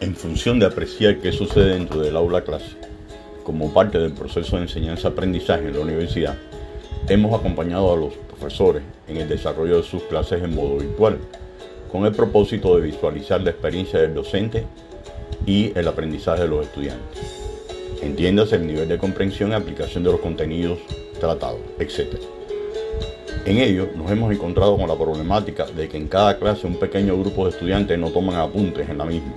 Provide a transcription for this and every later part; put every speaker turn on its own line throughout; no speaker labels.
En función de apreciar qué sucede dentro del aula clase, como parte del proceso de enseñanza-aprendizaje en la universidad, hemos acompañado a los profesores en el desarrollo de sus clases en modo virtual, con el propósito de visualizar la experiencia del docente y el aprendizaje de los estudiantes. Entiéndase el nivel de comprensión y aplicación de los contenidos tratados, etc. En ello nos hemos encontrado con la problemática de que en cada clase un pequeño grupo de estudiantes no toman apuntes en la misma,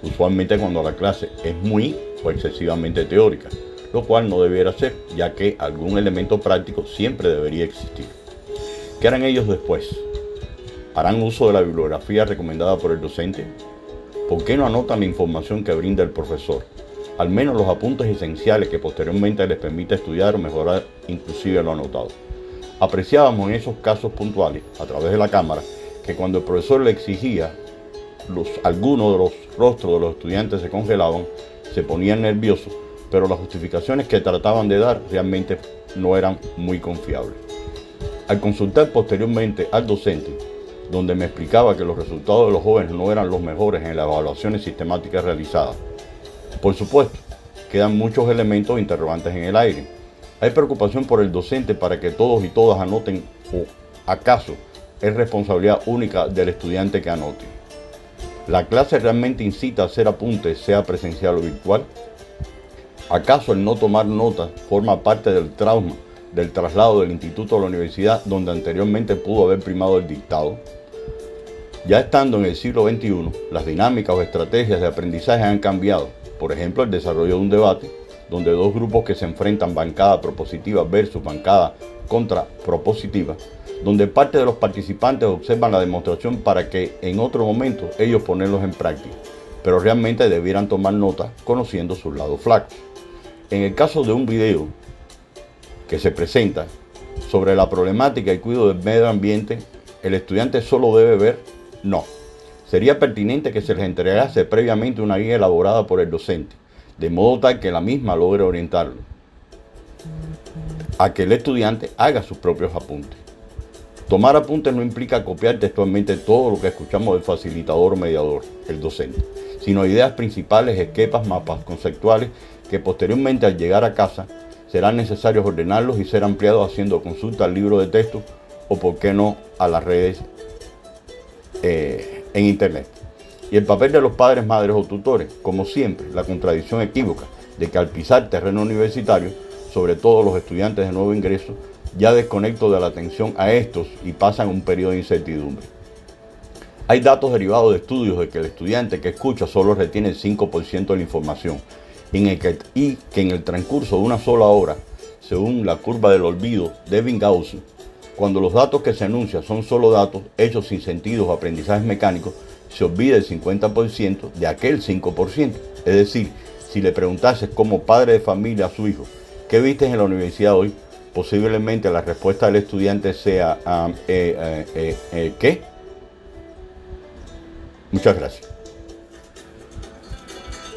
usualmente cuando la clase es muy o excesivamente teórica, lo cual no debiera ser, ya que algún elemento práctico siempre debería existir. ¿Qué harán ellos después? ¿Harán uso de la bibliografía recomendada por el docente? ¿Por qué no anotan la información que brinda el profesor? Al menos los apuntes esenciales que posteriormente les permita estudiar o mejorar inclusive lo anotado. Apreciábamos en esos casos puntuales, a través de la cámara, que cuando el profesor le exigía, algunos de los rostros de los estudiantes se congelaban, se ponían nerviosos pero las justificaciones que trataban de dar realmente no eran muy confiables. Al consultar posteriormente al docente, donde me explicaba que los resultados de los jóvenes no eran los mejores en las evaluaciones sistemáticas realizadas, por supuesto, quedan muchos elementos interrogantes en el aire. Hay preocupación por el docente para que todos y todas anoten o acaso es responsabilidad única del estudiante que anote. ¿La clase realmente incita a hacer apuntes, sea presencial o virtual? ¿Acaso el no tomar notas forma parte del trauma del traslado del instituto a la universidad donde anteriormente pudo haber primado el dictado? Ya estando en el siglo XXI, las dinámicas o estrategias de aprendizaje han cambiado. Por ejemplo, el desarrollo de un debate donde dos grupos que se enfrentan bancada propositiva versus bancada contra propositiva, donde parte de los participantes observan la demostración para que en otro momento ellos ponerlos en práctica, pero realmente debieran tomar notas conociendo sus lados flacos. En el caso de un video que se presenta sobre la problemática y cuidado del medio ambiente, ¿el estudiante solo debe ver? No. Sería pertinente que se les entregase previamente una guía elaborada por el docente, de modo tal que la misma logre orientarlo a que el estudiante haga sus propios apuntes. Tomar apuntes no implica copiar textualmente todo lo que escuchamos del facilitador o mediador, el docente, sino ideas principales, esquemas, mapas conceptuales que posteriormente al llegar a casa serán necesarios ordenarlos y ser ampliados haciendo consulta al libro de texto o por qué no a las redes eh, en internet. Y el papel de los padres, madres o tutores, como siempre, la contradicción equívoca de que al pisar terreno universitario, sobre todo los estudiantes de nuevo ingreso, ya desconecto de la atención a estos y pasan un periodo de incertidumbre. Hay datos derivados de estudios de que el estudiante que escucha solo retiene el 5% de la información, y que en el transcurso de una sola hora, según la curva del olvido de Gauss, cuando los datos que se anuncian son solo datos hechos sin sentidos o aprendizajes mecánicos, se olvida el 50% de aquel 5%. Es decir, si le preguntases como padre de familia a su hijo, ¿qué viste en la universidad hoy? Posiblemente la respuesta del estudiante sea, ah, eh, eh, eh, ¿qué? Muchas gracias.